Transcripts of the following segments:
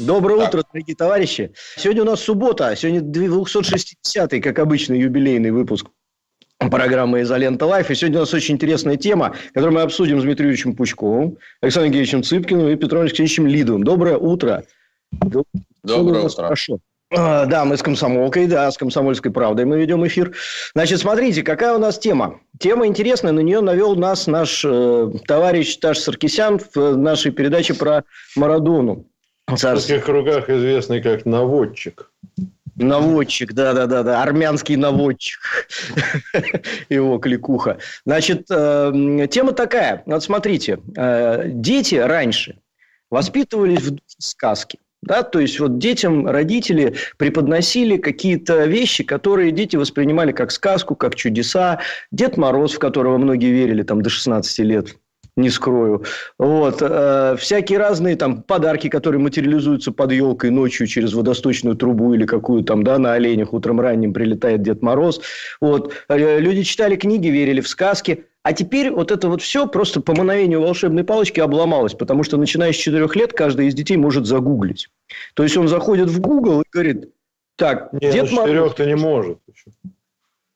Доброе так. утро, дорогие товарищи. Сегодня у нас суббота, сегодня 260-й, как обычно, юбилейный выпуск программы «Изолента Live». И сегодня у нас очень интересная тема, которую мы обсудим с Дмитрием Юрьевичем Пучковым, Александром Евгеньевичем Цыпкиным и Петром Алексеевичем Лидовым. Доброе утро. Доброе утро. Хорошо. А, да, мы с комсомолкой, да, с комсомольской правдой мы ведем эфир. Значит, смотрите, какая у нас тема. Тема интересная, на нее навел нас наш э, товарищ Таш Саркисян в нашей передаче про Марадону. В таких кругах известный как наводчик. Наводчик, да-да-да, да, армянский наводчик, его кликуха. Значит, э, тема такая, вот смотрите, э, дети раньше воспитывались в сказке. Да, то есть вот детям родители преподносили какие-то вещи, которые дети воспринимали как сказку, как чудеса. Дед Мороз, в которого многие верили там до 16 лет, не скрою. Вот. Э, всякие разные там подарки, которые материализуются под елкой ночью через водосточную трубу или какую там, да, на оленях утром ранним прилетает Дед Мороз. Вот. Э, люди читали книги, верили в сказки. А теперь вот это вот все просто по мановению волшебной палочки обломалось, потому что начиная с 4 лет каждый из детей может загуглить. То есть он заходит в Google и говорит, так, Нет, Дед ну, Мороз... то не может.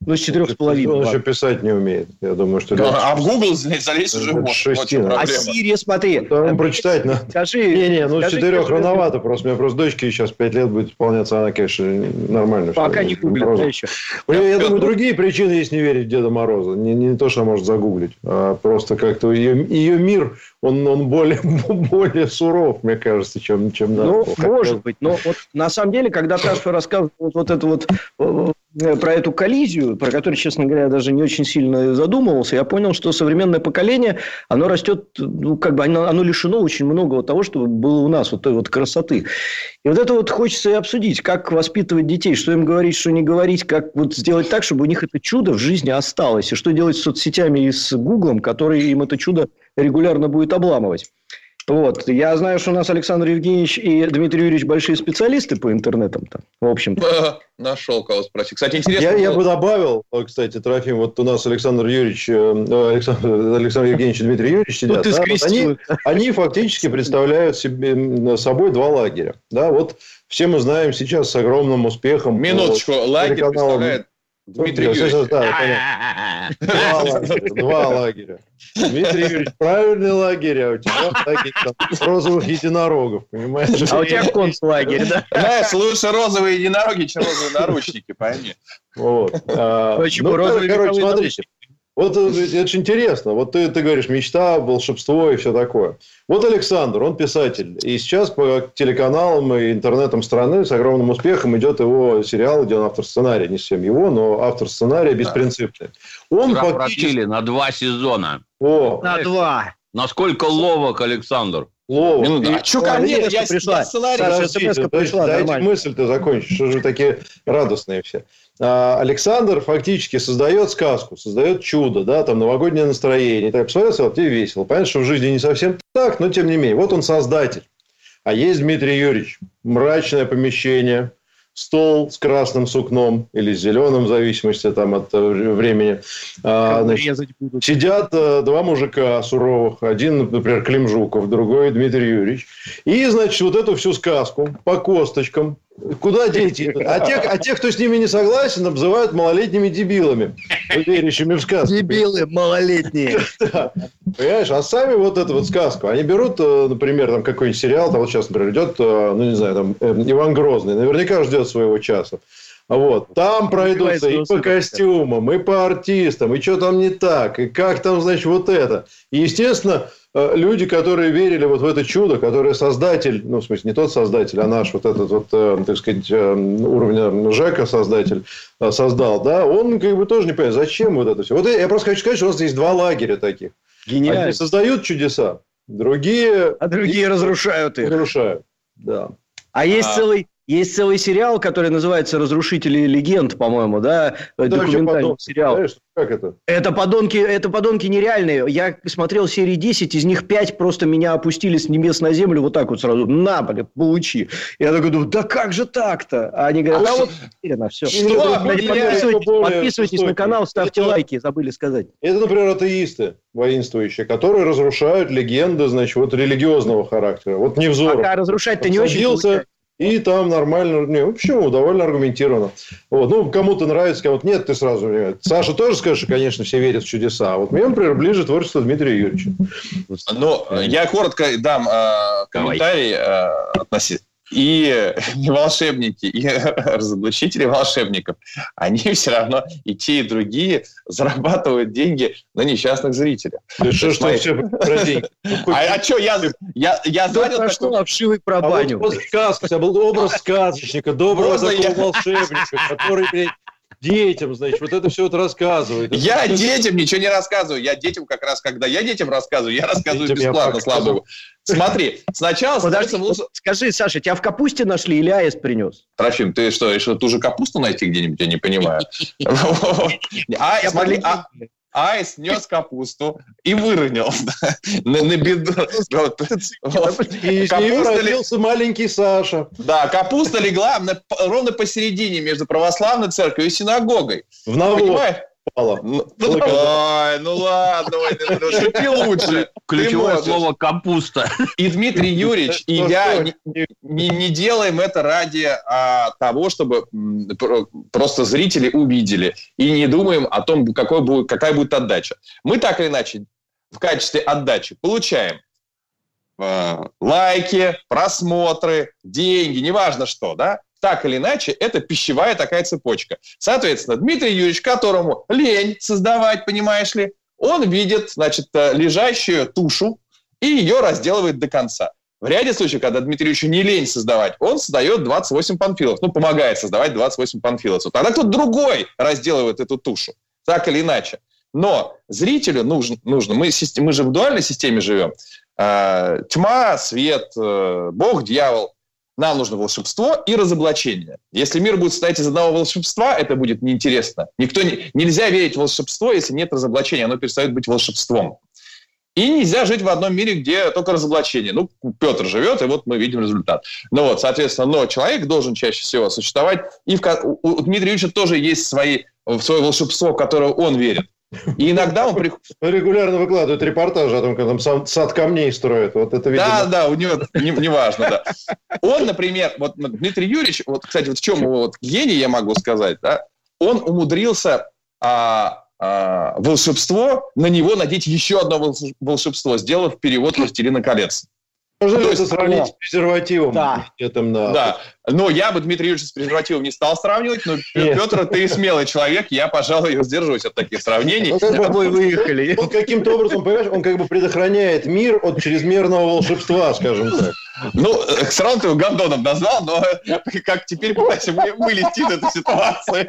Ну, с четырех с половиной. Он еще писать не умеет. Я думаю, что... Да, а в Google залезть уже может. Шести, а Сирия, смотри. Втором прочитать надо. Скажи. Не-не, ну, с четырех рановато. Просто у меня просто дочке сейчас пять лет будет исполняться. Она, конечно, нормально. Пока не гуглит, да, еще. Я, я думаю, другие причины есть не верить в Деда Мороза. Не, не то, что она может загуглить. А просто как-то ее, ее мир, он, он более, более суров, мне кажется, чем, чем Ну, может быть. Но вот на самом деле, когда Таша рассказывал вот, вот это вот э, Э, про эту коллизию, про которую, честно говоря, даже не очень сильно задумывался, я понял, что современное поколение, оно растет, ну, как бы оно, оно лишено очень многого того, что было у нас, вот той вот красоты. И вот это вот хочется и обсудить, как воспитывать детей, что им говорить, что не говорить, как вот сделать так, чтобы у них это чудо в жизни осталось, и что делать с соцсетями и с Гуглом, который им это чудо регулярно будет обламывать. Вот. Я знаю, что у нас Александр Евгеньевич и Дмитрий Юрьевич большие специалисты по интернетам-то, в общем-то. Нашел кого спросить. Кстати, интересно. Я, я бы добавил, кстати, Трофим, вот у нас Александр Юрьевич, э, Александр, Александр Евгеньевич и Дмитрий Юрьевич сидят. Ну, да? вот они, они фактически представляют себе, собой два лагеря. Да, вот все мы знаем сейчас с огромным успехом. Минуточку, лагерь представляет Дмитрий Юрьевич. Да, два, лагеря, два лагеря. Дмитрий Юрьевич, правильный лагерь, а у тебя лагерь там, розовых единорогов, понимаешь? А у тебя концлагерь, да? Знаешь, лучше розовые единороги, чем розовые наручники, пойми. Вот. А, ну, короче, смотрите. Вот это очень интересно. Вот ты, ты говоришь, мечта, волшебство и все такое. Вот Александр, он писатель. И сейчас по телеканалам и интернетам страны с огромным успехом идет его сериал, где он автор сценария. Не совсем его, но автор сценария беспринципный. Он фактически... на два сезона. О, на два. Насколько ловок Александр? Ловок. Ну, а что ко мне я, пришла? Я сценарий, Саша, пришла, дайте мысль ты закончишь. Что же такие радостные все. А, Александр фактически создает сказку, создает чудо, да, там новогоднее настроение. Так посмотрел, тебе весело. Понятно, что в жизни не совсем так, но тем не менее. Вот он создатель. А есть Дмитрий Юрьевич. Мрачное помещение, стол с красным сукном или с зеленым, в зависимости там, от э, времени. А, значит, сидят э, два мужика суровых. Один, например, Клим Жуков, другой Дмитрий Юрьевич. И, значит, вот эту всю сказку по косточкам Куда дети? А тех, а тех, кто с ними не согласен, обзывают малолетними дебилами, верящими в сказку. Дебилы малолетние. Да. Понимаешь, а сами вот эту вот сказку, они берут, э, например, там какой-нибудь сериал, там вот сейчас, например, идет, э, ну, не знаю, там, э, Иван Грозный, наверняка ждет своего часа. Вот. Там пройдутся и по костюмам, и по артистам, и что там не так, и как там, значит, вот это. И, естественно, люди, которые верили вот в это чудо, которое создатель, ну, в смысле, не тот создатель, а наш вот этот вот, э, так сказать, э, уровня Жека создатель создал, да, он как бы тоже не понимает, зачем вот это все. Вот я просто хочу сказать, что у нас есть два лагеря таких. Гениально. Одни создают чудеса, другие... А другие разрушают их. Разрушают, да. А есть а... целый Есть целый сериал, который называется «Разрушители легенд», по-моему, да? да Документальный сериал. Знаешь, как это? Это подонки, это подонки нереальные. Я смотрел серии 10, из них 5 просто меня опустили с небес на землю вот так вот сразу. На, блин, получи. Я такой думаю, да как же так-то? А они говорят, а, вот, уверенно, все. Что? Подписывайтесь, подписывайтесь на канал, ставьте это, лайки, забыли сказать. Это, например, атеисты воинствующие, которые разрушают легенды, значит, вот религиозного характера. Вот Невзоров. Пока разрушать-то не очень. И там нормально, не, почему, довольно аргументированно. Вот. Ну, кому-то нравится, кому-то нет, ты сразу понимаешь. Саша тоже скажет, что, конечно, все верят в чудеса. А вот мне, например, ближе творчество Дмитрия Юрьевича. Ну, я коротко дам э, комментарий э, относительно и волшебники, и разоблачители волшебников, они все равно и те, и другие зарабатывают деньги на несчастных зрителях. Ты что, что все про деньги? А, а что, я, я, я занял что обшивый про а баню. Вот сказка, у тебя был образ сказочника, доброго такого волшебника, который, блядь, детям, значит, вот это все вот рассказывает. Я это... детям ничего не рассказываю. Я детям как раз, когда я детям рассказываю, я рассказываю детям бесплатно, я слава богу. Смотри, сначала... Подожди, лучше... скажи, Саша, тебя в капусте нашли или аист принес? Трофим, ты что, решил ту же капусту найти где-нибудь? Я не понимаю. А, смотри, а, Айс нес капусту и выронил на, беду. И из нее родился маленький Саша. Да, капуста легла ровно посередине между православной церковью и синагогой. В навоз. Попало. Ну, ну, Ой, ну ладно, ну, шути лучше. Ключевое слово капуста. И Дмитрий Юрьевич, и я не, делаем это ради а, того, чтобы просто зрители увидели. И не думаем о том, какой будет, какая будет отдача. Мы так или иначе в качестве отдачи получаем э, лайки, просмотры, деньги, неважно что, да? Так или иначе, это пищевая такая цепочка. Соответственно, Дмитрий Юрьевич, которому лень создавать, понимаешь ли, он видит, значит, э, лежащую тушу и ее разделывает до конца. В ряде случаев, когда Дмитрий Юрьевичу не лень создавать, он создает 28 панфилов, ну, помогает создавать 28 панфиловцев. Тогда кто-то другой разделывает эту тушу, так или иначе. Но зрителю нужно, нужно мы, мы же в дуальной системе живем, э, тьма, свет, э, Бог, дьявол. Нам нужно волшебство и разоблачение. Если мир будет состоять из одного волшебства, это будет неинтересно. Никто не, нельзя верить в волшебство, если нет разоблачения. Оно перестает быть волшебством. И нельзя жить в одном мире, где только разоблачение. Ну, Петр живет, и вот мы видим результат. Ну вот, соответственно, но человек должен чаще всего существовать. И в, у Дмитрия Ильича тоже есть свои, свое волшебство, в которое он верит. И иногда он приходит... Регулярно выкладывает репортажи о том, как там сам сад камней строит. Вот это, видимо... Да, да, у него неважно, не, да. Он, например, вот Дмитрий Юрьевич, вот, кстати, вот в чем его вот гений, я могу сказать, да, он умудрился а, а, волшебство, на него надеть еще одно волшебство, сделав перевод «Властелина колец». Можно ли это сравнить с презервативом? Да. Этом, да. да. Но я бы Дмитрий Юрьевич с презервативом не стал сравнивать, но Нет. Петр, ты смелый человек, я, пожалуй, воздерживаюсь от таких сравнений. Ну, как бы, выехали. Он каким-то образом, понимаешь, он как бы предохраняет мир от чрезмерного волшебства, скажем так. Ну, все равно ты его Гондоном назвал, но как теперь пытайся вылезти из этой ситуации.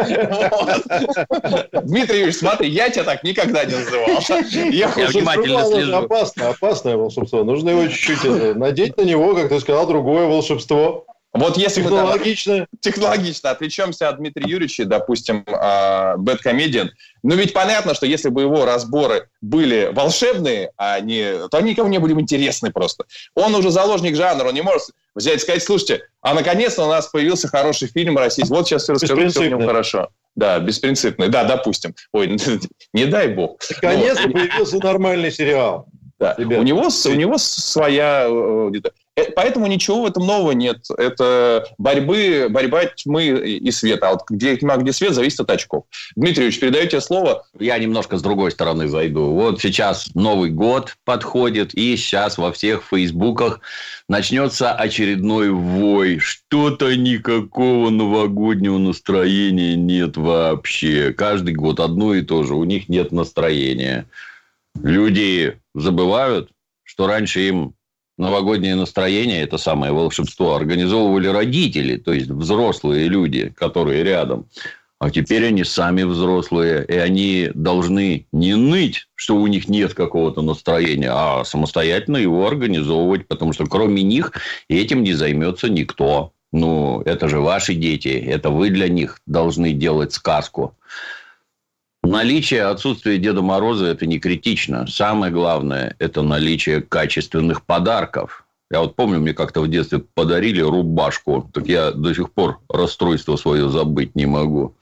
Дмитрий Юрьевич, смотри, я тебя так никогда не называл. Я, я внимательно слежу. Опасно, опасное волшебство. Нужно его чуть-чуть э, надеть на него, как ты сказал, другое волшебство. Вот если технологично. мы там, технологично отвлечемся от Дмитрия Юрьевича, допустим, Бэткомедиан, ну ведь понятно, что если бы его разборы были волшебные, а не, то они никому не были бы интересны просто. Он уже заложник жанра, он не может взять и сказать, слушайте, а наконец-то у нас появился хороший фильм российский, вот сейчас все расскажу, все в нем хорошо. Да, беспринципный, да, допустим. Ой, не дай бог. Наконец-то появился нормальный сериал. Да. У него, у него своя э, Э, поэтому ничего в этом нового нет. Это борьбы, борьба тьмы и света. А вот где тьма, где свет, зависит от очков. Дмитриевич, передаю тебе слово. Я немножко с другой стороны зайду. Вот сейчас Новый год подходит, и сейчас во всех фейсбуках начнется очередной вой. Что-то никакого новогоднего настроения нет вообще. Каждый год одно и то же. У них нет настроения. Люди забывают, что раньше им новогоднее настроение, это самое волшебство, организовывали родители, то есть взрослые люди, которые рядом. А теперь они сами взрослые, и они должны не ныть, что у них нет какого-то настроения, а самостоятельно его организовывать, потому что кроме них этим не займется никто. Ну, это же ваши дети, это вы для них должны делать сказку. Наличие, отсутствие Деда Мороза – это не критично. Самое главное – это наличие качественных подарков. Я вот помню, мне как-то в детстве подарили рубашку. Так я до сих пор расстройство свое забыть не могу.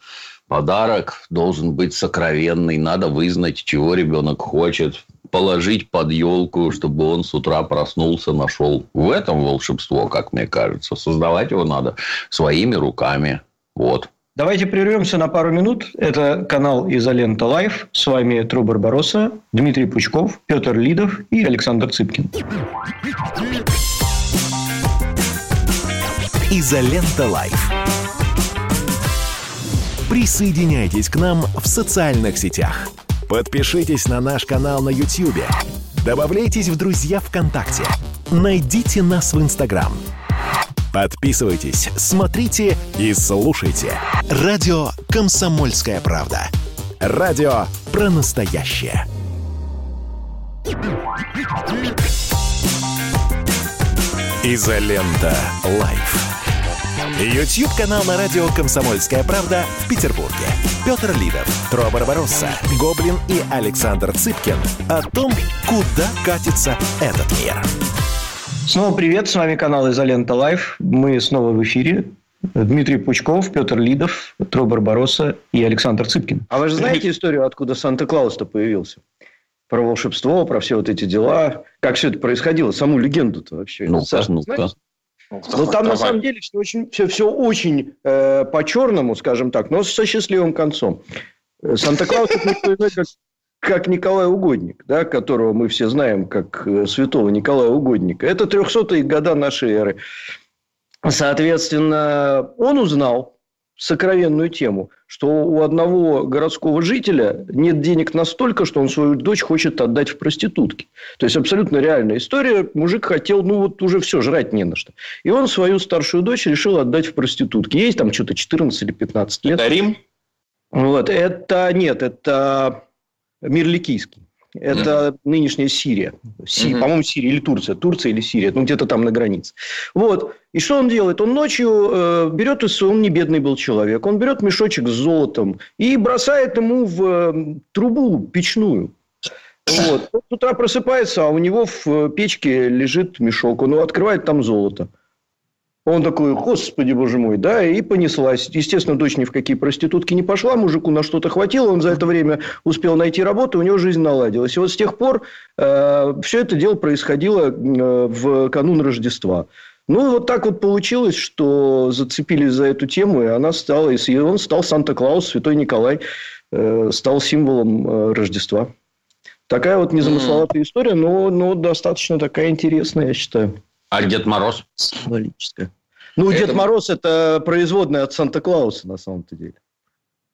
Подарок должен быть сокровенный. Надо вызнать, чего ребенок хочет. Положить под елку, чтобы он с утра проснулся, нашел. В этом волшебство, как мне кажется. Создавать его надо своими руками. Вот. Давайте прервемся на пару минут. Это канал Изолента Live. С вами Тру Барбароса, Дмитрий Пучков, Петр Лидов и Александр Цыпкин. Изолента Live. Присоединяйтесь к нам в социальных сетях. Подпишитесь на наш канал на YouTube. Добавляйтесь в друзья ВКонтакте. Найдите нас в Инстаграм. Подписывайтесь, смотрите и слушайте. Радио «Комсомольская правда». Радио про настоящее. Изолента. Live. YouTube-канал на радио «Комсомольская правда» в Петербурге. Петр Лидов, Тро Барбаросса, Гоблин и Александр Цыпкин о том, куда катится этот мир. Снова привет, с вами канал Изолента Live. Мы снова в эфире. Дмитрий Пучков, Петр Лидов, Тро Барбароса и Александр Цыпкин. А вы же знаете историю, откуда Санта-Клаус-то появился? Про волшебство, про все вот эти дела. Как все это происходило? Саму легенду-то вообще. Ну, Саш, ну-ка. Ну, там Давай. на самом деле все очень, все, все очень э, по-черному, скажем так, но со счастливым концом. Э, Санта-Клаус это никто иной, как, как Николай Угодник, да, которого мы все знаем как э, святого Николая Угодника. Это 300-е года нашей эры. Соответственно, он узнал сокровенную тему, что у одного городского жителя нет денег настолько, что он свою дочь хочет отдать в проститутки. То есть, абсолютно реальная история. Мужик хотел, ну, вот уже все, жрать не на что. И он свою старшую дочь решил отдать в проститутки. Есть там что-то 14 или 15 лет. Это Рим? Вот. Это нет, это мир ликийский. Это mm нынешняя Сирия. Си, mm По-моему, Сирия или Турция. Турция или Сирия. Ну, где-то там на границе. Вот. И что он делает? Он ночью э, берет, он не бедный был человек, он берет мешочек с золотом и бросает ему в э, трубу печную. Вот. Он с утра просыпается, а у него в э, печке лежит мешок. Он открывает там золото. Он такой, господи, боже мой, да, и понеслась. Естественно, дочь ни в какие проститутки не пошла, мужику на что-то хватило, он за это время успел найти работу, у него жизнь наладилась. И вот с тех пор э, все это дело происходило э, в канун Рождества. Ну, вот так вот получилось, что зацепились за эту тему, и она стала, и он стал Санта-Клаус, Святой Николай, э, стал символом э, Рождества. Такая вот незамысловатая история, но, но достаточно такая интересная, я считаю. А Дед Мороз? Символическая. Ну, это... Дед Мороз – это производная от Санта-Клауса, на самом-то деле.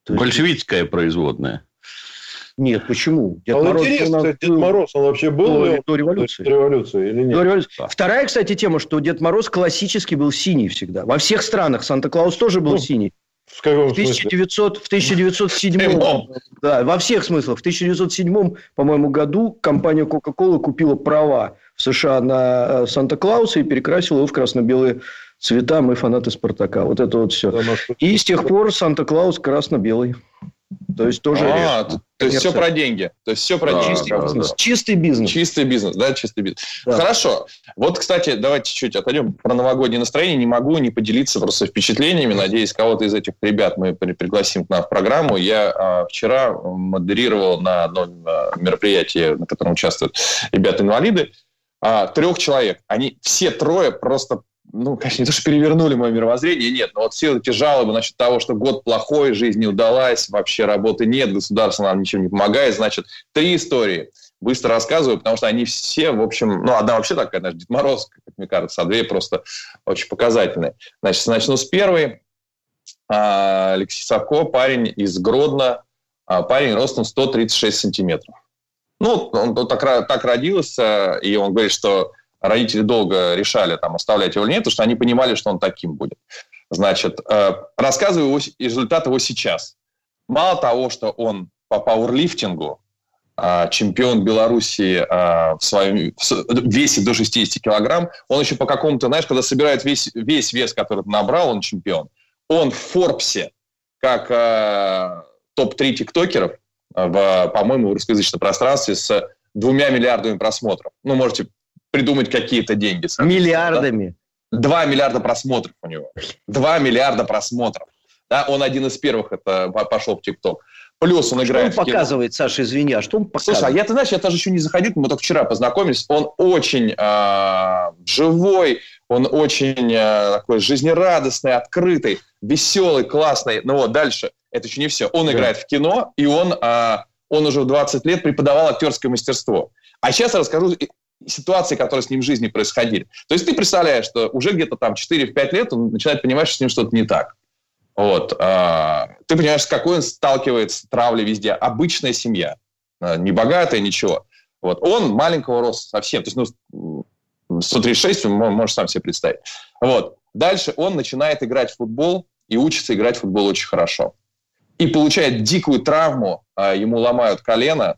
То есть... Большевистская производная. Нет, почему? Дед, а Мороз, интересно, нас... Дед Мороз, он вообще был до, до революции? До революции или нет? До революции. А. Вторая, кстати, тема, что Дед Мороз классически был синий всегда. Во всех странах Санта-Клаус тоже был ну, синий. В каком в 1900, В 1907 да, во всех смыслах. В 1907, по-моему, году компания Coca-Cola купила права в США на э, Санта-Клауса и перекрасила его в красно-белые цвета. Мы фанаты Спартака. Вот это вот все. И с тех пор Санта-Клаус красно-белый. То есть тоже... А, то, то есть все про деньги. То есть все про да, чистый, да, бизнес. Да. чистый бизнес. Чистый бизнес, да, чистый бизнес. Да. Хорошо. Вот, кстати, давайте чуть отойдем про новогоднее настроение. Не могу не поделиться просто впечатлениями. Надеюсь, кого-то из этих ребят мы пригласим к нам в программу. Я а, вчера модерировал на одном а, мероприятии, на котором участвуют ребята-инвалиды, а, трех человек. Они все трое просто ну, конечно, не то, что перевернули мое мировоззрение, нет, но вот все эти жалобы насчет того, что год плохой, жизнь не удалась, вообще работы нет, государство нам ничем не помогает, значит, три истории. Быстро рассказываю, потому что они все, в общем, ну, одна вообще такая, знаешь, Дед Мороз, как мне кажется, а две просто очень показательные. Значит, начну с первой. А, Алексей Савко, парень из Гродно, а, парень ростом 136 сантиметров. Ну, он, он так, так родился, и он говорит, что родители долго решали, там, оставлять его или нет, потому что они понимали, что он таким будет. Значит, э, рассказываю результат его сейчас. Мало того, что он по пауэрлифтингу а, чемпион Белоруссии а, в своем весе до 60 килограмм, он еще по какому-то, знаешь, когда собирает весь, весь вес, который набрал, он чемпион, он в Форбсе, как а, топ-3 тиктокеров, в, по-моему, в русскоязычном пространстве с двумя миллиардами просмотров. Ну, можете придумать какие-то деньги. Миллиардами? Два миллиарда просмотров у него. Два миллиарда просмотров. Да, он один из первых это пошел в ТикТок. Плюс он играет. Что он показывает, Саша, извини, а что он показывает? Слушай, а я, ты знаешь, я тоже еще не заходил, мы только вчера познакомились. Он очень э, живой, он очень э, такой жизнерадостный, открытый, веселый, классный. Ну вот, дальше, это еще не все. Он да. играет в кино, и он, э, он уже в 20 лет преподавал актерское мастерство. А сейчас я расскажу ситуации, которые с ним в жизни происходили. То есть ты представляешь, что уже где-то там 4-5 лет он начинает понимать, что с ним что-то не так. Вот. А, ты понимаешь, с какой он сталкивается с травлей везде. Обычная семья, а, не богатая, ничего. Вот. Он маленького роста совсем. То есть, ну, 136, можешь сам себе представить. Вот. Дальше он начинает играть в футбол и учится играть в футбол очень хорошо. И получает дикую травму, а, ему ломают колено,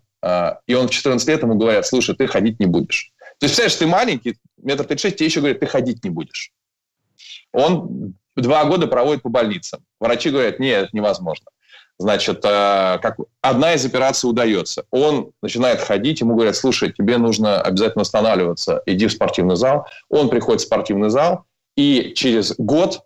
и он в 14 лет ему говорят, слушай, ты ходить не будешь. То есть, представляешь, ты маленький, метр тридцать шесть, тебе еще говорят, ты ходить не будешь. Он два года проводит по больницам. Врачи говорят, нет, это невозможно. Значит, э, как, одна из операций удается. Он начинает ходить, ему говорят, слушай, тебе нужно обязательно останавливаться, иди в спортивный зал. Он приходит в спортивный зал, и через год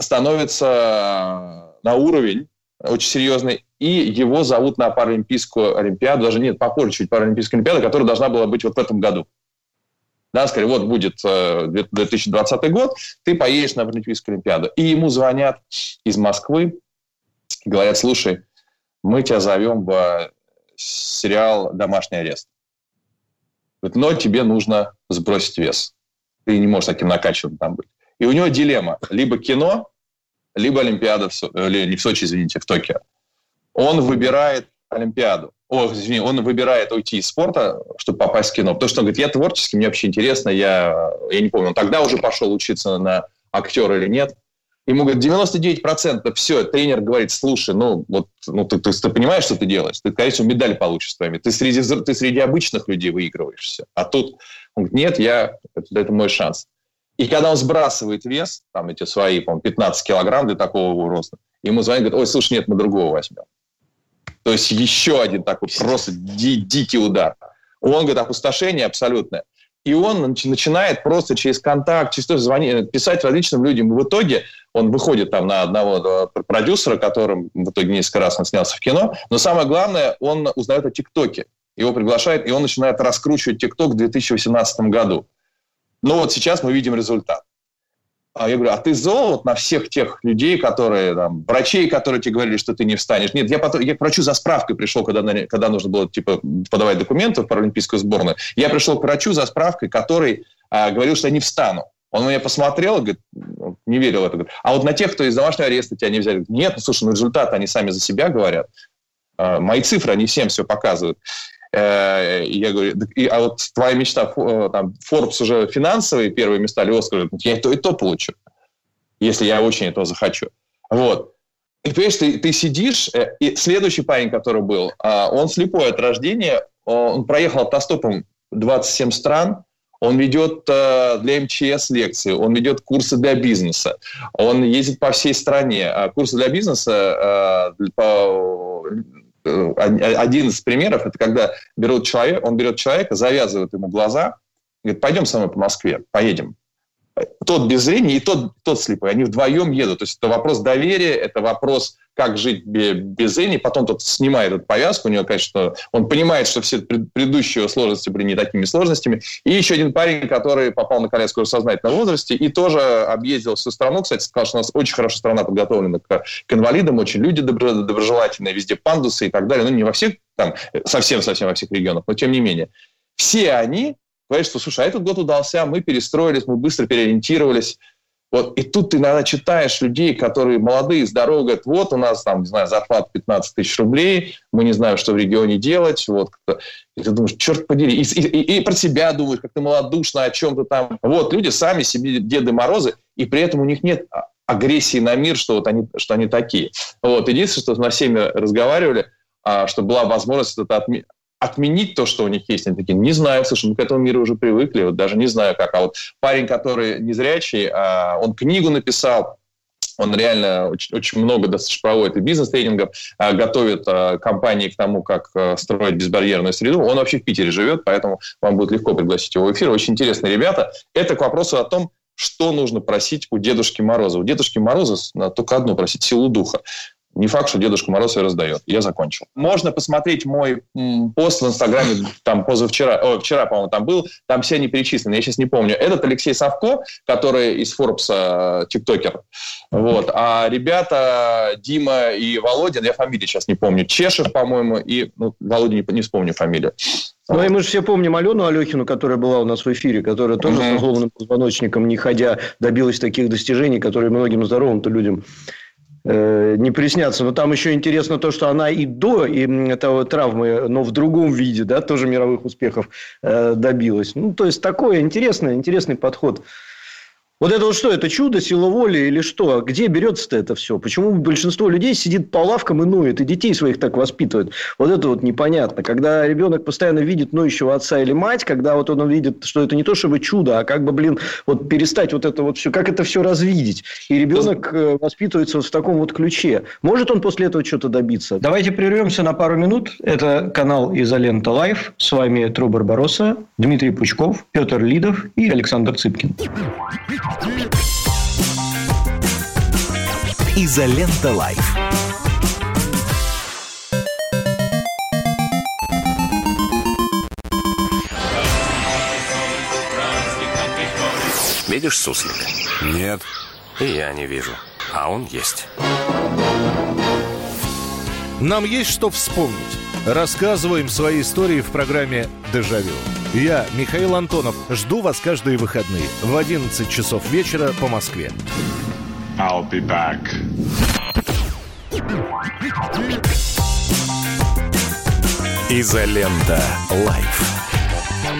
становится на уровень очень серьезный, и его зовут на Паралимпийскую Олимпиаду, даже нет, попозже чуть Паралимпийская Олимпиада, которая должна была быть вот в этом году да, сказали, вот будет 2020 э, год, ты поедешь на Паралимпийскую Олимпиаду. И ему звонят из Москвы, говорят, слушай, мы тебя зовем в сериал «Домашний арест». Но тебе нужно сбросить вес. Ты не можешь таким накачанным там быть. И у него дилемма. Либо кино, либо Олимпиада, в, или не в Сочи, извините, в Токио. Он выбирает Олимпиаду о, извини, он выбирает уйти из спорта, чтобы попасть в кино. Потому что он говорит, я творческий, мне вообще интересно, я, я не помню, он тогда уже пошел учиться на актера или нет. Ему говорят, 99% все, тренер говорит, слушай, ну, вот, ну ты, ты, ты понимаешь, что ты делаешь? Ты, конечно, медаль получишь с вами. Ты среди, ты среди обычных людей выигрываешься. А тут он говорит, нет, я, это, это мой шанс. И когда он сбрасывает вес, там эти свои, по 15 килограмм для такого роста, ему звонят, говорят, ой, слушай, нет, мы другого возьмем. То есть еще один такой просто ди- дикий удар. Он говорит, опустошение абсолютное. И он начинает просто через контакт, через то звонить, писать различным людям. И в итоге он выходит там на одного продюсера, которым в итоге несколько раз он снялся в кино. Но самое главное, он узнает о ТикТоке. Его приглашают, и он начинает раскручивать ТикТок в 2018 году. Но вот сейчас мы видим результат. А я говорю, а ты зол вот на всех тех людей, которые, там, врачей, которые тебе говорили, что ты не встанешь? Нет, я, потом, я к врачу за справкой пришел, когда, когда нужно было, типа, подавать документы в паралимпийскую сборную. Я пришел к врачу за справкой, который а, говорил, что я не встану. Он меня посмотрел говорит, не верил в это. Говорит, а вот на тех, кто из домашнего ареста тебя не взяли, нет, ну, слушай, ну результаты они сами за себя говорят. А, мои цифры, они всем все показывают. Э, я говорю, а вот твоя мечта, э, там, Forbes уже финансовые первые места, или Оскар, я и то, и то получу, если я очень этого захочу. Вот. И понимаешь, ты, ты сидишь, э, и следующий парень, который был, а, он слепой от рождения, он проехал автостопом 27 стран, он ведет для МЧС лекции, он ведет курсы для бизнеса, он ездит по всей стране. А курсы для бизнеса один из примеров, это когда берут человек, он берет человека, завязывает ему глаза, говорит, пойдем со мной по Москве, поедем. Тот без зрения и тот, тот слепой, они вдвоем едут. То есть это вопрос доверия, это вопрос как жить без зрения. Потом тот снимает эту повязку, у него, конечно, он понимает, что все предыдущие сложности были не такими сложностями. И еще один парень, который попал на коляску в сознательном возрасте и тоже объездил всю страну, кстати, сказал, что у нас очень хорошая страна подготовлена к, к инвалидам, очень люди доброжелательные, везде пандусы и так далее. Ну, не во всех, там, совсем-совсем во всех регионах, но тем не менее. Все они говорят, что, слушай, а этот год удался, мы перестроились, мы быстро переориентировались, вот, и тут ты иногда читаешь людей, которые молодые, здоровые, говорят, вот у нас там, не знаю, зарплата 15 тысяч рублей, мы не знаем, что в регионе делать. Вот. И ты думаешь, черт подери. И, и, и про себя думаешь, как ты малодушно, о чем-то там. Вот, люди сами себе Деды Морозы, и при этом у них нет агрессии на мир, что, вот они, что они такие. Вот. Единственное, что мы всеми разговаривали, а, что была возможность это отме- отменить то, что у них есть. Они такие, не знаю, слушай, мы к этому миру уже привыкли, вот даже не знаю как. А вот парень, который незрячий, а, он книгу написал, он реально очень, очень много достаточно проводит и бизнес-тренингов, а, готовит а, компании к тому, как строить безбарьерную среду. Он вообще в Питере живет, поэтому вам будет легко пригласить его в эфир. Очень интересные ребята. Это к вопросу о том, что нужно просить у Дедушки Мороза. У Дедушки Мороза только одно просить – силу духа. Не факт, что Дедушка Мороз ее раздает. Я закончил. Можно посмотреть мой пост в Инстаграме, там позавчера, о, вчера, по-моему, там был, там все они перечислены, я сейчас не помню. Этот Алексей Савко, который из Форбса э, тиктокер. Вот. А ребята Дима и Володин, я фамилии сейчас не помню, Чешев, по-моему, и ну, Володя не, не вспомню фамилию. Ну и мы же все помним Алену Алехину, которая была у нас в эфире, которая тоже uh-huh. с сломанным позвоночником, не ходя, добилась таких достижений, которые многим здоровым-то людям не приснятся. Но там еще интересно то, что она и до этого травмы, но в другом виде, да, тоже мировых успехов э, добилась. Ну, то есть, такой интересный, интересный подход вот это вот что? Это чудо, сила воли или что? Где берется-то это все? Почему большинство людей сидит по лавкам и ноет, и детей своих так воспитывает? Вот это вот непонятно. Когда ребенок постоянно видит ноющего отца или мать, когда вот он увидит, что это не то чтобы чудо, а как бы, блин, вот перестать вот это вот все, как это все развидеть. И ребенок э, воспитывается вот в таком вот ключе. Может он после этого что-то добиться? Давайте прервемся на пару минут. Это канал Изолента Live. С вами Тру Барбароса, Дмитрий Пучков, Петр Лидов и Александр Цыпкин. Изолента Live. Видишь суслика? Нет. И я не вижу. А он есть. Нам есть что вспомнить. Рассказываем свои истории в программе «Дежавю». Я, Михаил Антонов, жду вас каждые выходные в 11 часов вечера по Москве. I'll be back. Изолента. Live.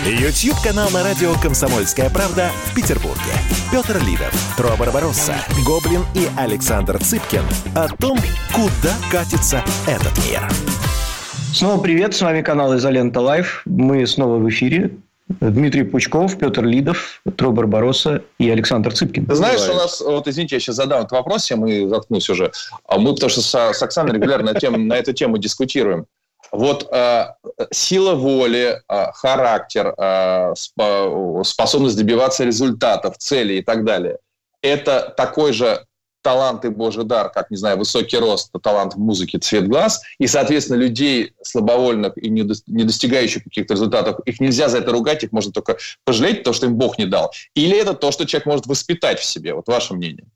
YouTube-канал на радио «Комсомольская правда» в Петербурге. Петр Лидов, Тро Барбаросса, Гоблин и Александр Цыпкин о том, куда катится этот мир. Снова привет, с вами канал Изолента Live. Мы снова в эфире. Дмитрий Пучков, Петр Лидов, Тро Барбароса и Александр Цыпкин. Ты знаешь, у нас, вот извините, я сейчас задам этот вопрос, всем и заткнусь уже. А мы потому что с, с Оксаной регулярно на, тем, на эту тему дискутируем. Вот э, сила воли, э, характер, э, способность добиваться результатов, целей и так далее. Это такой же талант и божий дар, как, не знаю, высокий рост, талант в музыке, цвет глаз, и, соответственно, людей слабовольных и не достигающих каких-то результатов, их нельзя за это ругать, их можно только пожалеть, то, что им Бог не дал. Или это то, что человек может воспитать в себе? Вот ваше мнение.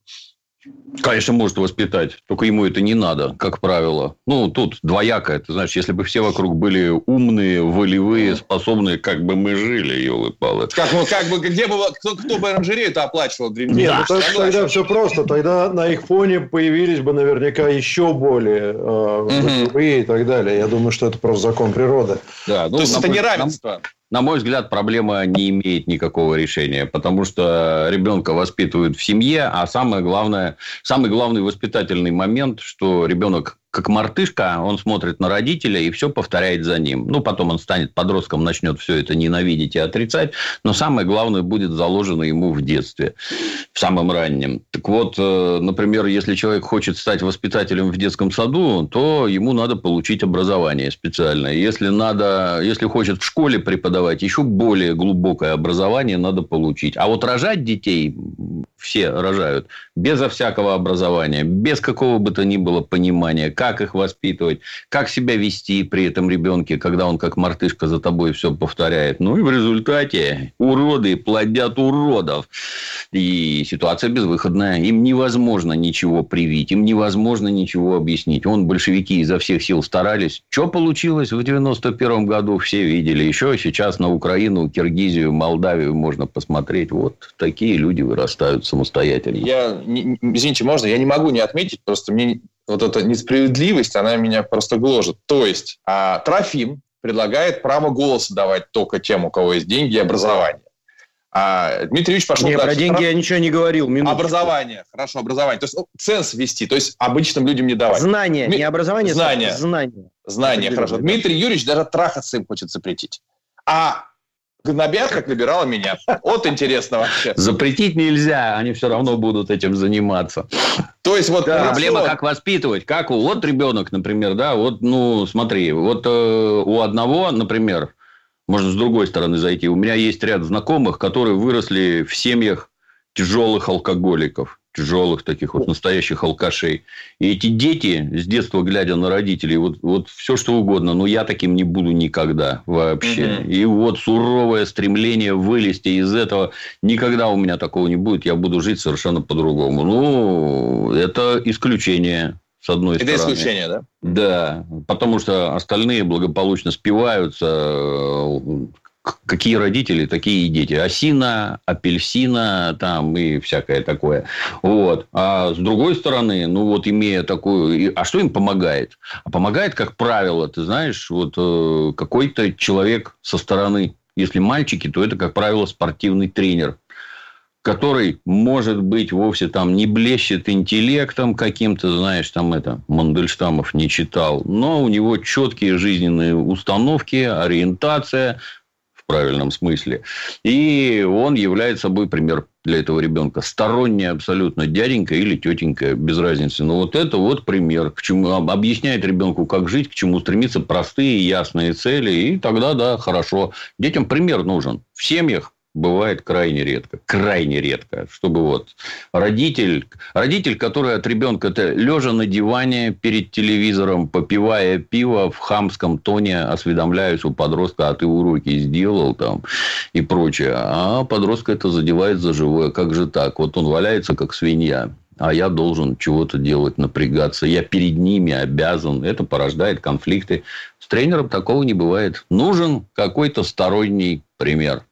Конечно, может воспитать, только ему это не надо, как правило. Ну, тут двояко. Это значит, если бы все вокруг были умные, волевые, способные, как бы мы жили, елы-палы. Как, ну, как бы, где бы, кто, кто бы оранжерею-то оплачивал? Нет, да. ну, тогда все просто. Тогда на их фоне появились бы наверняка еще более э, угу. и так далее. Я думаю, что это просто закон природы. Да, ну, То есть, это неравенство. Нам на мой взгляд, проблема не имеет никакого решения, потому что ребенка воспитывают в семье, а самое главное, самый главный воспитательный момент, что ребенок как мартышка, он смотрит на родителя и все повторяет за ним. Ну, потом он станет подростком, начнет все это ненавидеть и отрицать, но самое главное будет заложено ему в детстве, в самом раннем. Так вот, э, например, если человек хочет стать воспитателем в детском саду, то ему надо получить образование специальное. Если, надо, если хочет в школе преподавать, еще более глубокое образование надо получить. А вот рожать детей все рожают безо всякого образования, без какого бы то ни было понимания, как их воспитывать, как себя вести при этом ребенке, когда он как мартышка за тобой все повторяет. Ну и в результате уроды плодят уродов. И ситуация безвыходная. Им невозможно ничего привить, им невозможно ничего объяснить. Он большевики изо всех сил старались. Что получилось в 91 году, все видели. Еще сейчас на Украину, Киргизию, Молдавию можно посмотреть. Вот такие люди вырастают самостоятельно. Я, извините, можно? Я не могу не отметить, просто мне вот эта несправедливость, она меня просто гложет. То есть а, Трофим предлагает право голоса давать только тем, у кого есть деньги и образование. А Дмитрий Ильич пошел не, дальше. про деньги я ничего не говорил. Минуточку. Образование. Хорошо, образование. То есть ну, ценз вести, то есть обычным людям не давать. Знания, Ми... не образование, знания. знания. Знания хорошо. Дмитрий Юрьевич даже трахаться им хочет запретить. А гнобят, как набирала меня. Вот интересно вообще. Запретить нельзя, они все равно будут этим заниматься. То есть вот да. проблема, как воспитывать, как вот ребенок, например, да, вот, ну, смотри, вот э, у одного, например, можно с другой стороны зайти, у меня есть ряд знакомых, которые выросли в семьях тяжелых алкоголиков тяжелых таких вот настоящих алкашей. И эти дети, с детства глядя на родителей, вот, вот все что угодно, но я таким не буду никогда вообще. Угу. И вот суровое стремление вылезти из этого, никогда у меня такого не будет, я буду жить совершенно по-другому. Ну, это исключение с одной это стороны. Это исключение, да? Да, потому что остальные благополучно спиваются, какие родители, такие и дети. Осина, апельсина там и всякое такое. Вот. А с другой стороны, ну вот имея такую... А что им помогает? А помогает, как правило, ты знаешь, вот э, какой-то человек со стороны. Если мальчики, то это, как правило, спортивный тренер который, может быть, вовсе там не блещет интеллектом каким-то, знаешь, там это, Мандельштамов не читал, но у него четкие жизненные установки, ориентация, правильном смысле. И он является собой пример для этого ребенка. Сторонний абсолютно дяденька или тетенька, без разницы. Но вот это вот пример, к чему объясняет ребенку, как жить, к чему стремиться, простые, ясные цели. И тогда, да, хорошо. Детям пример нужен. В семьях бывает крайне редко. Крайне редко. Чтобы вот родитель, родитель, который от ребенка -то, лежа на диване перед телевизором, попивая пиво в хамском тоне, осведомляюсь у подростка, а ты уроки сделал там и прочее. А подростка это задевает за живое. Как же так? Вот он валяется, как свинья а я должен чего-то делать, напрягаться. Я перед ними обязан. Это порождает конфликты. С тренером такого не бывает. Нужен какой-то сторонний пример.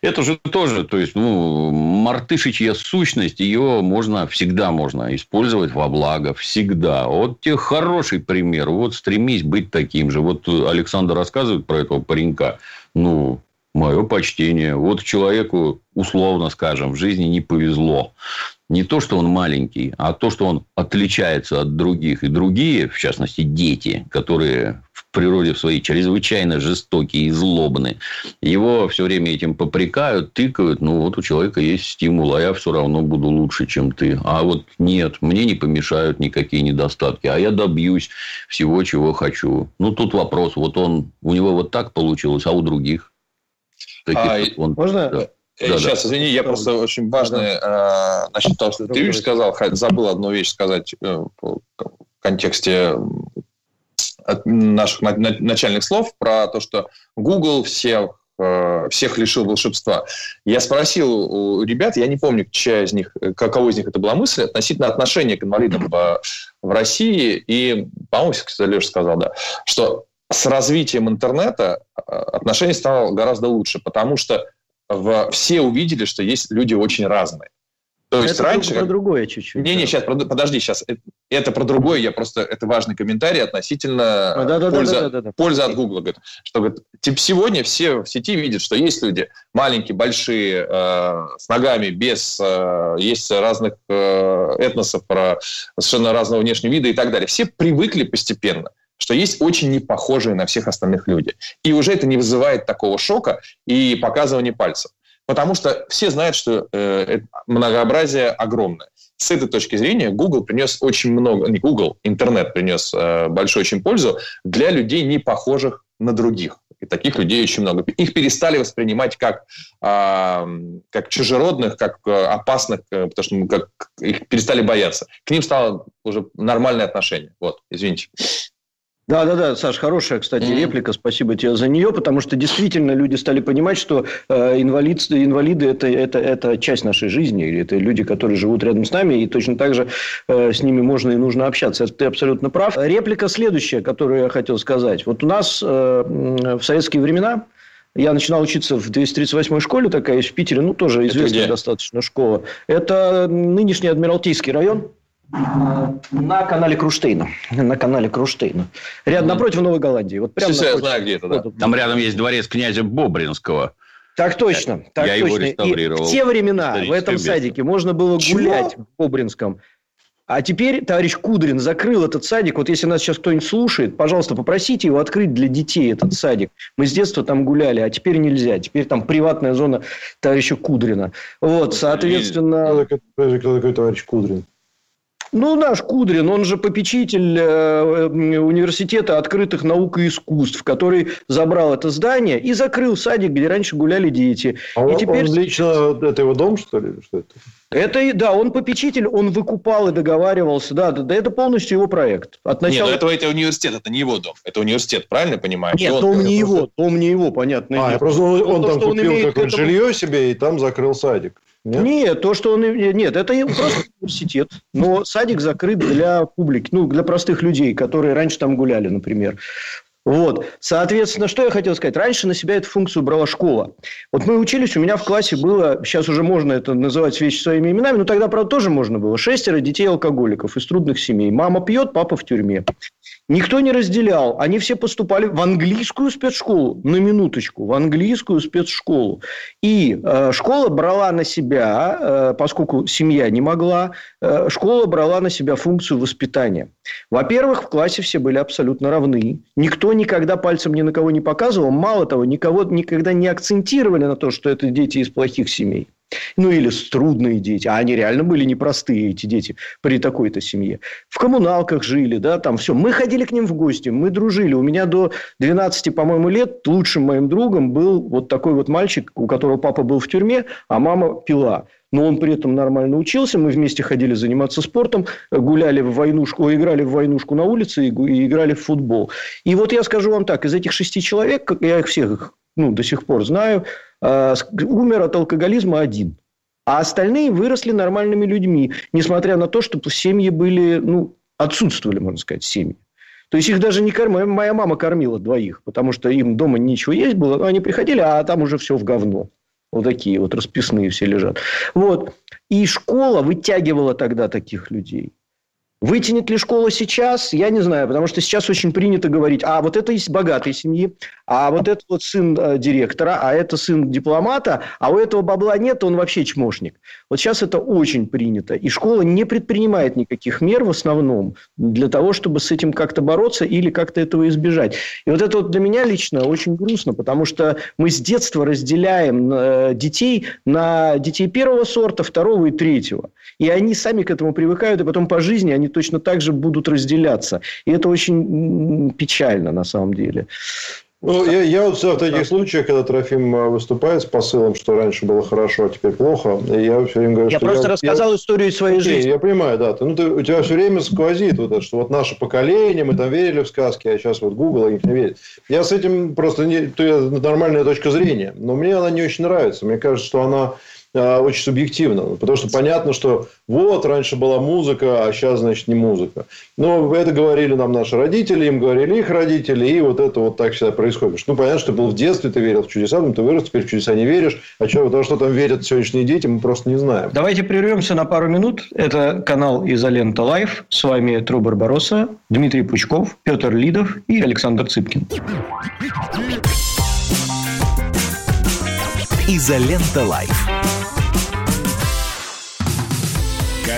Это же тоже, то есть, ну, мартышичья сущность, ее можно, всегда можно использовать во благо, всегда. Вот тебе хороший пример, вот стремись быть таким же. Вот Александр рассказывает про этого паренька, ну, мое почтение. Вот человеку, условно скажем, в жизни не повезло. Не то, что он маленький, а то, что он отличается от других. И другие, в частности, дети, которые природе в своей чрезвычайно жестокие и злобные. Его все время этим попрекают, тыкают. Ну, вот у человека есть стимул, а я все равно буду лучше, чем ты. А вот нет, мне не помешают никакие недостатки. А я добьюсь всего, чего хочу. Ну, тут вопрос. Вот он, у него вот так получилось, а у других? Таких, а, он, можно... Да. Да, Сейчас, да. извини, я просто очень важное, да. э, насчет того, что ты сказал, забыл одну вещь сказать э, в контексте от наших начальных слов про то, что Google всех э, всех лишил волшебства. Я спросил у ребят, я не помню, чья из них, какого из них это была мысль, относительно отношения к инвалидам в, России. И, по-моему, Леша сказал, да, что с развитием интернета э, отношение стало гораздо лучше, потому что все увидели, что есть люди очень разные. То есть это раньше... про другое чуть-чуть. Не-не, сейчас, подожди, сейчас. Это про другое, я просто... Это важный комментарий относительно а, да, да, пользы, да, да, да, да. пользы от Гугла. Что говорит, типа, сегодня все в сети видят, что есть люди маленькие, большие, э, с ногами, без... Э, есть разных э, этносов, про совершенно разного внешнего вида и так далее. Все привыкли постепенно что есть очень непохожие на всех остальных люди. И уже это не вызывает такого шока и показывания пальцев потому что все знают, что э, многообразие огромное. С этой точки зрения Google принес очень много, не Google, интернет принес э, большую очень пользу для людей, не похожих на других. И таких людей очень много. Их перестали воспринимать как, э, как чужеродных, как э, опасных, э, потому что как, их перестали бояться. К ним стало уже нормальное отношение. Вот, извините. Да, да, да, Саш, хорошая, кстати, mm-hmm. реплика. Спасибо тебе за нее, потому что действительно люди стали понимать, что э, инвалид, инвалиды это, это, это часть нашей жизни, это люди, которые живут рядом с нами, и точно так же э, с ними можно и нужно общаться. Это ты абсолютно прав. Реплика следующая, которую я хотел сказать. Вот у нас э, в советские времена я начинал учиться в 238-й школе, такая есть в Питере, ну, тоже известная достаточно школа. Это нынешний Адмиралтейский район на канале Круштейна. На канале Круштейна. Рядом напротив Новой Голландии. Вот прямо Все, я знаю, где это, да. Там рядом есть дворец князя Бобринского. Так точно. Так я точно. его реставрировал. И в те времена в этом садике можно было гулять Чего? в Бобринском А теперь товарищ Кудрин закрыл этот садик. Вот если нас сейчас кто-нибудь слушает, пожалуйста, попросите его открыть для детей этот садик. Мы с детства там гуляли, а теперь нельзя. Теперь там приватная зона товарища Кудрина. Вот, соответственно... Кто такой товарищ Кудрин? Ну, наш Кудрин, он же попечитель э, университета открытых наук и искусств, который забрал это здание и закрыл садик, где раньше гуляли дети. А и он, теперь... он лично, это его дом, что ли? Что это? Это, да, он попечитель, он выкупал и договаривался, да, да, да это полностью его проект. От начала... Нет, ну это, это университет, это не его дом, это университет, правильно понимаю? Нет, дом не его, дом не его, понятно. А, просто он, он, он там купил какое-то этому... жилье себе и там закрыл садик. Нет? нет, то, что он... Нет, это просто университет. Но садик закрыт для публики, ну, для простых людей, которые раньше там гуляли, например. Вот. Соответственно, что я хотел сказать? Раньше на себя эту функцию брала школа. Вот мы учились, у меня в классе было, сейчас уже можно это называть вещи своими именами, но тогда, правда, тоже можно было. Шестеро детей алкоголиков из трудных семей. Мама пьет, папа в тюрьме. Никто не разделял. Они все поступали в английскую спецшколу. На минуточку. В английскую спецшколу. И э, школа брала на себя, э, поскольку семья не могла, школа брала на себя функцию воспитания. Во-первых, в классе все были абсолютно равны. Никто никогда пальцем ни на кого не показывал. Мало того, никого никогда не акцентировали на то, что это дети из плохих семей. Ну, или трудные дети. А они реально были непростые, эти дети, при такой-то семье. В коммуналках жили, да, там все. Мы ходили к ним в гости, мы дружили. У меня до 12, по-моему, лет лучшим моим другом был вот такой вот мальчик, у которого папа был в тюрьме, а мама пила но он при этом нормально учился. Мы вместе ходили заниматься спортом, гуляли в войнушку, играли в войнушку на улице и, играли в футбол. И вот я скажу вам так, из этих шести человек, я их всех ну, до сих пор знаю, Э, умер от алкоголизма один. А остальные выросли нормальными людьми, несмотря на то, что семьи были, ну, отсутствовали, можно сказать, семьи. То есть их даже не кормила. Моя мама кормила двоих, потому что им дома ничего есть было. Но они приходили, а там уже все в говно. Вот такие вот расписные все лежат. Вот. И школа вытягивала тогда таких людей. Вытянет ли школа сейчас, я не знаю, потому что сейчас очень принято говорить, а вот это из богатой семьи, а вот это вот сын э, директора, а это сын дипломата, а у этого бабла нет, он вообще чмошник. Вот сейчас это очень принято, и школа не предпринимает никаких мер в основном для того, чтобы с этим как-то бороться или как-то этого избежать. И вот это вот для меня лично очень грустно, потому что мы с детства разделяем э, детей на детей первого сорта, второго и третьего. И они сами к этому привыкают, и потом по жизни они точно так же будут разделяться. И это очень печально на самом деле. Ну, я, я вот в таких случаях, когда Трофим э, выступает с посылом, что раньше было хорошо, а теперь плохо, я все время говорю, я что... просто я рассказал я... историю своей Окей, жизни. Я понимаю, да. Ты, ну, ты, у тебя все время сквозит вот это, что вот наше поколение, мы там верили в сказки, а сейчас вот Google их не верит. Я с этим просто... Не, то нормальная точка зрения, но мне она не очень нравится. Мне кажется, что она а, очень субъективно. Потому что понятно, что вот раньше была музыка, а сейчас, значит, не музыка. Но это говорили нам наши родители, им говорили их родители, и вот это вот так всегда происходит. Ну, понятно, что был в детстве, ты верил в чудеса, но ты вырос, теперь в чудеса не веришь. А что, то, что там верят сегодняшние дети, мы просто не знаем. Давайте прервемся на пару минут. Это канал Изолента Live. С вами Тру Барбароса, Дмитрий Пучков, Петр Лидов и Александр Цыпкин. Изолента Live.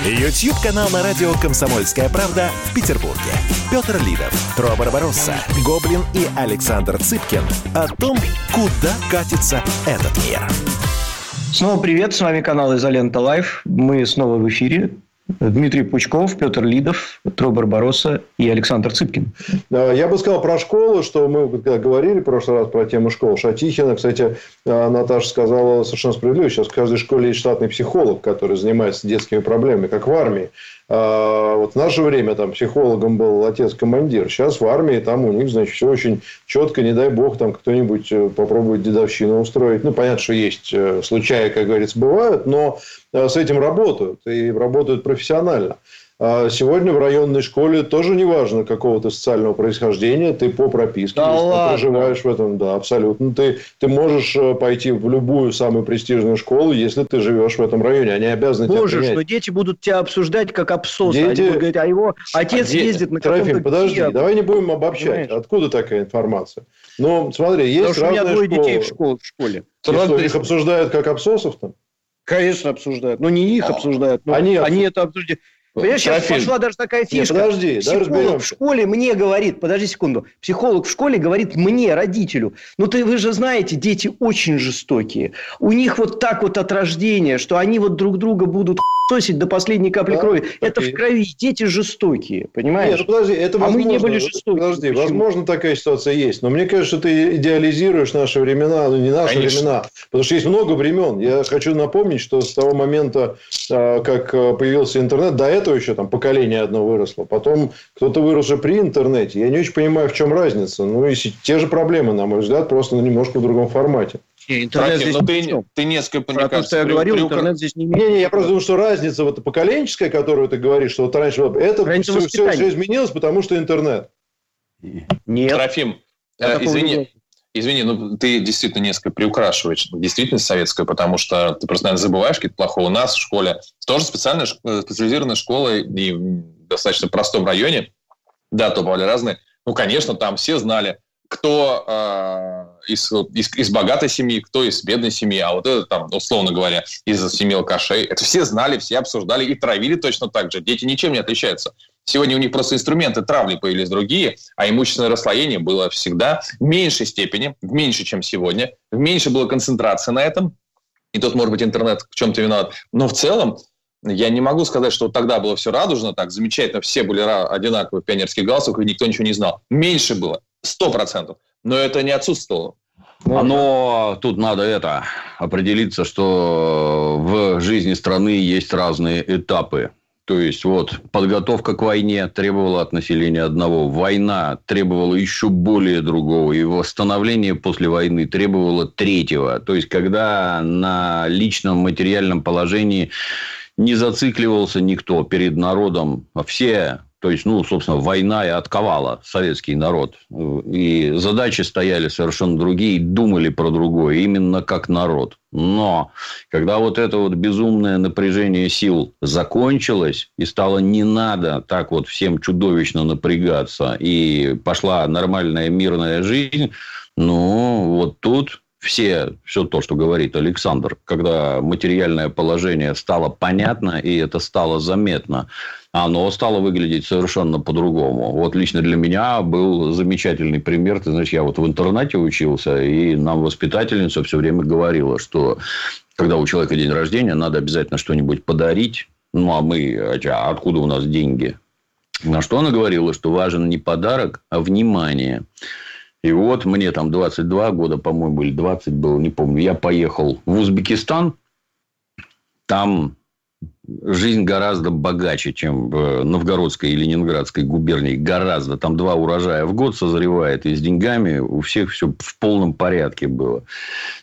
YouTube-канал на радио «Комсомольская правда» в Петербурге. Петр Лидов, Тро Барбаросса, Гоблин и Александр Цыпкин о том, куда катится этот мир. Снова привет, с вами канал «Изолента Live». Мы снова в эфире. Дмитрий Пучков, Петр Лидов, Тро Барбароса и Александр Цыпкин. Я бы сказал про школу, что мы когда говорили в прошлый раз про тему школ. Шатихина, кстати, а, Наташа сказала совершенно справедливо. Сейчас в каждой школе есть штатный психолог, который занимается детскими проблемами, как в армии. А вот в наше время там психологом был отец-командир. Сейчас в армии там у них, значит, все очень четко. Не дай бог, там кто-нибудь э, попробует дедовщину устроить. Ну, понятно, что есть э, случаи, как говорится, бывают, но с этим работают. И работают профессионально. А сегодня в районной школе тоже неважно какого то социального происхождения, ты по прописке, да если ладно. ты проживаешь в этом, да, абсолютно. Ты, ты можешь э, пойти в любую самую престижную школу, если ты живешь в этом районе. Они обязаны Можешь, тебя принять. но дети будут тебя обсуждать как обсоса. Дети- Они будут говорить, а его отец Дети- ездит на Трофим, каком-то подожди, Kia. давай не будем обобщать. Понимаешь? Откуда такая информация? Ну, смотри, есть Потому что у меня двое школы. детей в, школ- в школе. И что, их обсуждают как обсосов там? Конечно, обсуждают. Но не их А, обсуждают, но они они, это обсуждают. Понимаешь, сейчас Трофим, пошла даже такая Нет, фишка. подожди, давай Психолог в разберемся. школе мне говорит, подожди секунду, психолог в школе говорит мне, родителю, ну ты, вы же знаете, дети очень жестокие. У них вот так вот от рождения, что они вот друг друга будут сосить до последней капли Да, крови. Это окей. в крови. Дети жестокие, понимаешь? Нет, ну подожди, это А мы возможно. не были жестоки. Подожди, Почему? возможно, такая ситуация есть. Но мне кажется, ты идеализируешь наши времена, ну не наши Конечно. времена. Потому что есть много времен. Я хочу напомнить, что с того момента, а, как а, появился интернет, до этого еще там поколение одно выросло. Потом кто-то вырос уже при интернете. Я не очень понимаю, в чем разница. Ну, и те же проблемы, на мой взгляд, просто немножко в другом формате. Не, интернет Трофим, здесь ну при ты, ты несколько, мне Про то, что я при- говорил, приукр- интернет здесь не имеет. Не-не, я просто думаю, что разница вот поколенческая, которую ты говоришь, что вот раньше это Разница все, воспитания. изменилось, потому что интернет. Нет. Трофим, э, не извини, извини, ну ты действительно несколько приукрашиваешь действительность советскую, потому что ты просто, наверное, забываешь какие-то плохое. У нас в школе тоже специальная э, специализированная школа и в достаточно простом районе. Да, то бывали разные. Ну, конечно, там все знали, кто э, из, из, из богатой семьи, кто из бедной семьи, а вот это там, условно говоря, из семьи алкашей. Это все знали, все обсуждали и травили точно так же. Дети ничем не отличаются. Сегодня у них просто инструменты травли появились другие, а имущественное расслоение было всегда в меньшей степени, в меньше, чем сегодня. В меньше было концентрации на этом. И тут, может быть, интернет в чем-то виноват. Но в целом я не могу сказать, что тогда было все радужно, так замечательно, все были одинаковые в пионерских галстуках, и никто ничего не знал. Меньше было, сто процентов. Но это не отсутствовало. Но тут надо это определиться, что в жизни страны есть разные этапы. То есть, вот, подготовка к войне требовала от населения одного. Война требовала еще более другого. И восстановление после войны требовало третьего. То есть, когда на личном материальном положении не зацикливался никто перед народом. Все, то есть, ну, собственно, война и отковала советский народ. И задачи стояли совершенно другие, думали про другое, именно как народ. Но когда вот это вот безумное напряжение сил закончилось, и стало не надо так вот всем чудовищно напрягаться, и пошла нормальная мирная жизнь, ну, вот тут все, все то, что говорит Александр, когда материальное положение стало понятно, и это стало заметно, оно стало выглядеть совершенно по-другому. Вот лично для меня был замечательный пример. Ты знаешь, я вот в интернате учился, и нам воспитательница все время говорила, что когда у человека день рождения, надо обязательно что-нибудь подарить. Ну, а мы, а откуда у нас деньги? На что она говорила, что важен не подарок, а внимание. И вот мне там 22 года, по-моему, или 20 было, не помню. Я поехал в Узбекистан. Там жизнь гораздо богаче, чем в Новгородской и Ленинградской губернии. Гораздо. Там два урожая в год созревает. И с деньгами у всех все в полном порядке было.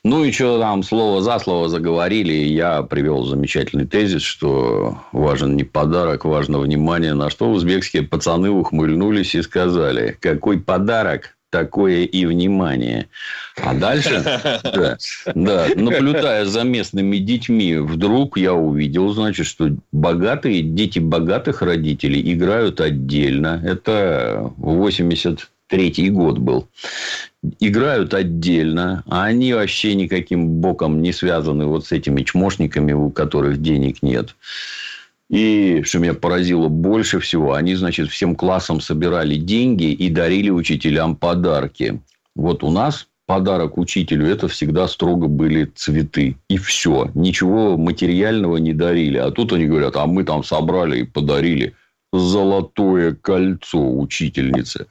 Ну, и что там слово за слово заговорили. И я привел замечательный тезис, что важен не подарок, важно внимание. На что узбекские пацаны ухмыльнулись и сказали, какой подарок, такое и внимание. А дальше, да, да, наблюдая за местными детьми, вдруг я увидел, значит, что богатые, дети богатых родителей играют отдельно. Это 83 год был. Играют отдельно, а они вообще никаким боком не связаны вот с этими чмошниками, у которых денег нет. И что меня поразило больше всего, они, значит, всем классом собирали деньги и дарили учителям подарки. Вот у нас подарок учителю это всегда строго были цветы. И все. Ничего материального не дарили. А тут они говорят, а мы там собрали и подарили. Золотое кольцо учительницы.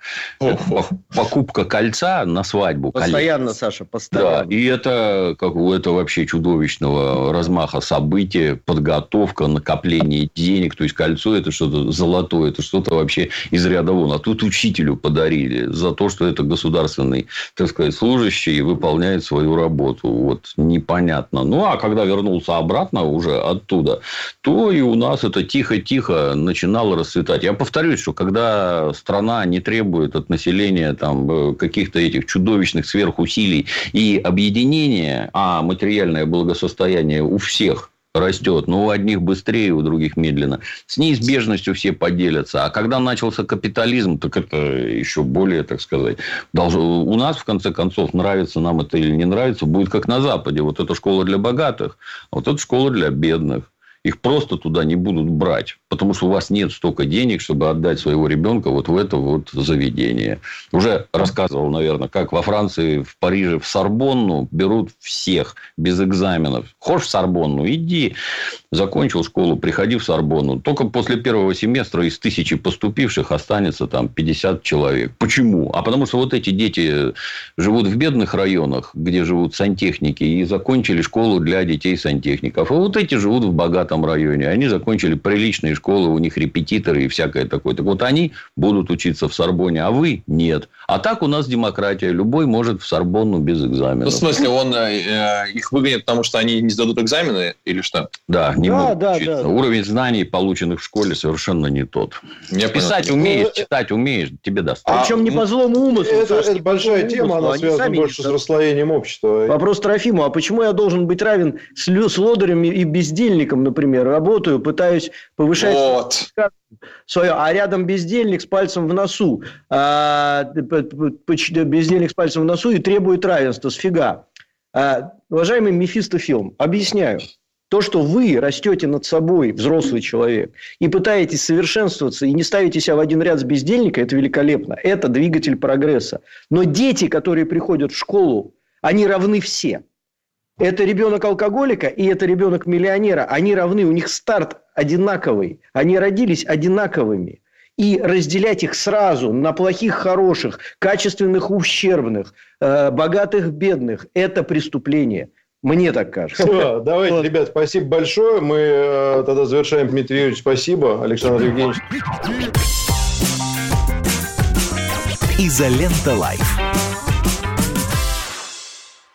Покупка кольца на свадьбу. Постоянно, колец. Саша, постоянно. Да, и это, как, это вообще чудовищного размаха события, подготовка, накопление денег. То есть, кольцо – это что-то золотое, это что-то вообще из ряда вон. А тут учителю подарили за то, что это государственный, так сказать, служащий и выполняет свою работу. Вот, непонятно. Ну, а когда вернулся обратно уже оттуда, то и у нас это тихо-тихо начинало расцветать. Я повторюсь, что когда страна не требует от населения там, э, каких-то этих чудовищных сверхусилий и объединения, а материальное благосостояние у всех растет, но у одних быстрее, у других медленно. С неизбежностью все поделятся. А когда начался капитализм, так это еще более, так сказать, должно... у нас, в конце концов, нравится нам это или не нравится, будет как на Западе. Вот это школа для богатых, а вот это школа для бедных. Их просто туда не будут брать, потому что у вас нет столько денег, чтобы отдать своего ребенка вот в это вот заведение. Уже рассказывал, наверное, как во Франции, в Париже, в Сорбонну берут всех без экзаменов. Хочешь в Сорбонну? Иди. Закончил школу, приходи в Сорбонну. Только после первого семестра из тысячи поступивших останется там 50 человек. Почему? А потому что вот эти дети живут в бедных районах, где живут сантехники, и закончили школу для детей сантехников. А вот эти живут в богатом районе. Они закончили приличные школы, у них репетиторы и всякое такое. Так вот, они будут учиться в Сорбоне, а вы нет. А так у нас демократия. Любой может в Сорбонну без экзамена. Ну, в смысле, он э, э, их выгонит, потому что они не сдадут экзамены или что? Да, не да, будут да, учиться. Да. Уровень знаний, полученных в школе, совершенно не тот. Я Писать понял. умеешь, читать умеешь, тебе достаточно. А, Причем не по злому умыслу. Это, это большая тема, умыслу. она связана больше с расслоением общества. Вопрос Трофиму, а почему я должен быть равен с, с лодырем и бездельником, например? Работаю, пытаюсь повышать... Вот свое, а рядом бездельник с пальцем в носу, а, бездельник с пальцем в носу и требует равенства. Сфига. А, уважаемый Мефистофилм, объясняю. То, что вы растете над собой, взрослый человек, и пытаетесь совершенствоваться, и не ставите себя в один ряд с бездельника, это великолепно. Это двигатель прогресса. Но дети, которые приходят в школу, они равны все. Это ребенок алкоголика и это ребенок миллионера. Они равны, у них старт одинаковый. Они родились одинаковыми. И разделять их сразу на плохих, хороших, качественных, ущербных, э, богатых, бедных – это преступление. Мне так кажется. Все, давайте, вот. ребят, спасибо большое. Мы э, тогда завершаем. Дмитрий Юрьевич, спасибо. Александр Евгеньевич. Изолента Live.